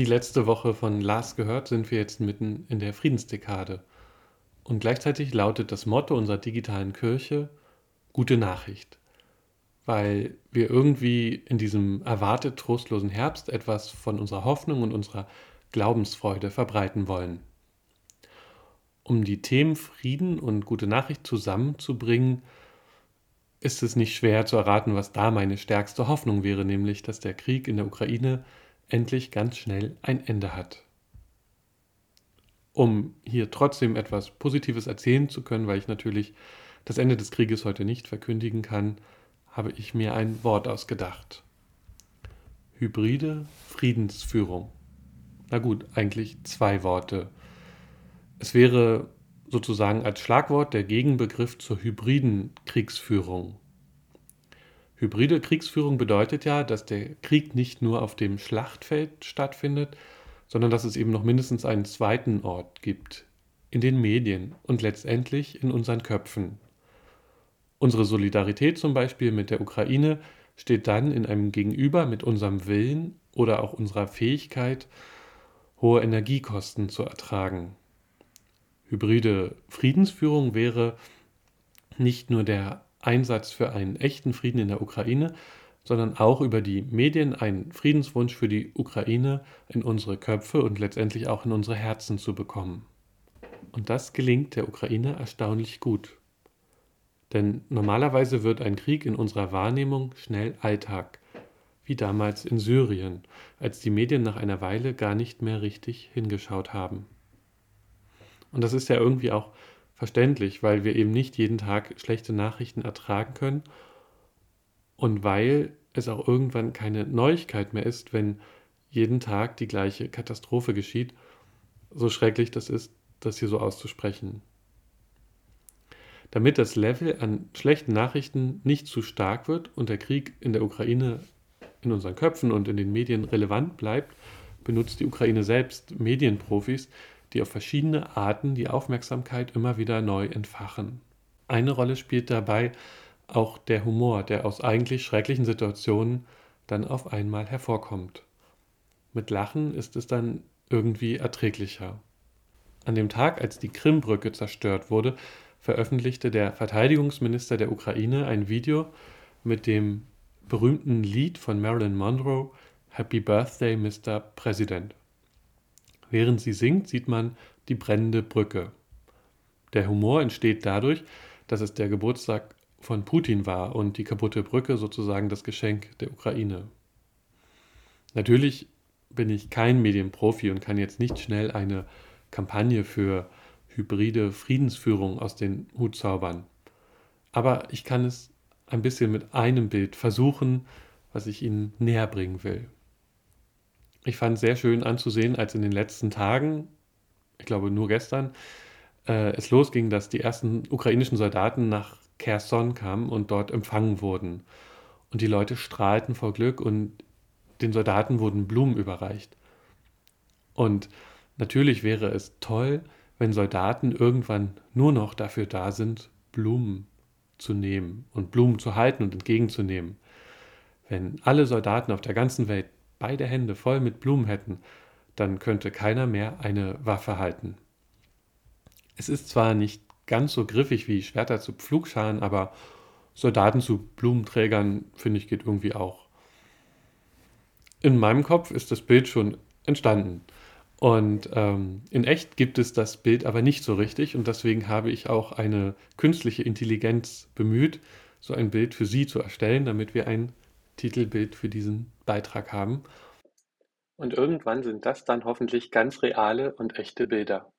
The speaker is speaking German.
Wie letzte Woche von Lars gehört, sind wir jetzt mitten in der Friedensdekade. Und gleichzeitig lautet das Motto unserer digitalen Kirche Gute Nachricht, weil wir irgendwie in diesem erwartet trostlosen Herbst etwas von unserer Hoffnung und unserer Glaubensfreude verbreiten wollen. Um die Themen Frieden und gute Nachricht zusammenzubringen, ist es nicht schwer zu erraten, was da meine stärkste Hoffnung wäre, nämlich dass der Krieg in der Ukraine endlich ganz schnell ein Ende hat. Um hier trotzdem etwas Positives erzählen zu können, weil ich natürlich das Ende des Krieges heute nicht verkündigen kann, habe ich mir ein Wort ausgedacht. Hybride Friedensführung. Na gut, eigentlich zwei Worte. Es wäre sozusagen als Schlagwort der Gegenbegriff zur hybriden Kriegsführung. Hybride Kriegsführung bedeutet ja, dass der Krieg nicht nur auf dem Schlachtfeld stattfindet, sondern dass es eben noch mindestens einen zweiten Ort gibt, in den Medien und letztendlich in unseren Köpfen. Unsere Solidarität zum Beispiel mit der Ukraine steht dann in einem Gegenüber mit unserem Willen oder auch unserer Fähigkeit, hohe Energiekosten zu ertragen. Hybride Friedensführung wäre nicht nur der Einsatz für einen echten Frieden in der Ukraine, sondern auch über die Medien einen Friedenswunsch für die Ukraine in unsere Köpfe und letztendlich auch in unsere Herzen zu bekommen. Und das gelingt der Ukraine erstaunlich gut. Denn normalerweise wird ein Krieg in unserer Wahrnehmung schnell Alltag, wie damals in Syrien, als die Medien nach einer Weile gar nicht mehr richtig hingeschaut haben. Und das ist ja irgendwie auch verständlich, weil wir eben nicht jeden Tag schlechte Nachrichten ertragen können und weil es auch irgendwann keine Neuigkeit mehr ist, wenn jeden Tag die gleiche Katastrophe geschieht, so schrecklich das ist, das hier so auszusprechen. Damit das Level an schlechten Nachrichten nicht zu stark wird und der Krieg in der Ukraine in unseren Köpfen und in den Medien relevant bleibt, benutzt die Ukraine selbst Medienprofis, die auf verschiedene Arten die Aufmerksamkeit immer wieder neu entfachen. Eine Rolle spielt dabei auch der Humor, der aus eigentlich schrecklichen Situationen dann auf einmal hervorkommt. Mit Lachen ist es dann irgendwie erträglicher. An dem Tag, als die Krimbrücke zerstört wurde, veröffentlichte der Verteidigungsminister der Ukraine ein Video mit dem berühmten Lied von Marilyn Monroe Happy Birthday, Mr. President. Während sie singt, sieht man die brennende Brücke. Der Humor entsteht dadurch, dass es der Geburtstag von Putin war und die kaputte Brücke sozusagen das Geschenk der Ukraine. Natürlich bin ich kein Medienprofi und kann jetzt nicht schnell eine Kampagne für hybride Friedensführung aus den Hut zaubern. Aber ich kann es ein bisschen mit einem Bild versuchen, was ich Ihnen näher bringen will. Ich fand es sehr schön anzusehen, als in den letzten Tagen, ich glaube nur gestern, äh, es losging, dass die ersten ukrainischen Soldaten nach Kherson kamen und dort empfangen wurden. Und die Leute strahlten vor Glück und den Soldaten wurden Blumen überreicht. Und natürlich wäre es toll, wenn Soldaten irgendwann nur noch dafür da sind, Blumen zu nehmen und Blumen zu halten und entgegenzunehmen. Wenn alle Soldaten auf der ganzen Welt beide Hände voll mit Blumen hätten, dann könnte keiner mehr eine Waffe halten. Es ist zwar nicht ganz so griffig wie Schwerter zu Pflugscharen, aber Soldaten zu Blumenträgern, finde ich, geht irgendwie auch. In meinem Kopf ist das Bild schon entstanden. Und ähm, in echt gibt es das Bild aber nicht so richtig und deswegen habe ich auch eine künstliche Intelligenz bemüht, so ein Bild für Sie zu erstellen, damit wir ein Titelbild für diesen Beitrag haben. Und irgendwann sind das dann hoffentlich ganz reale und echte Bilder.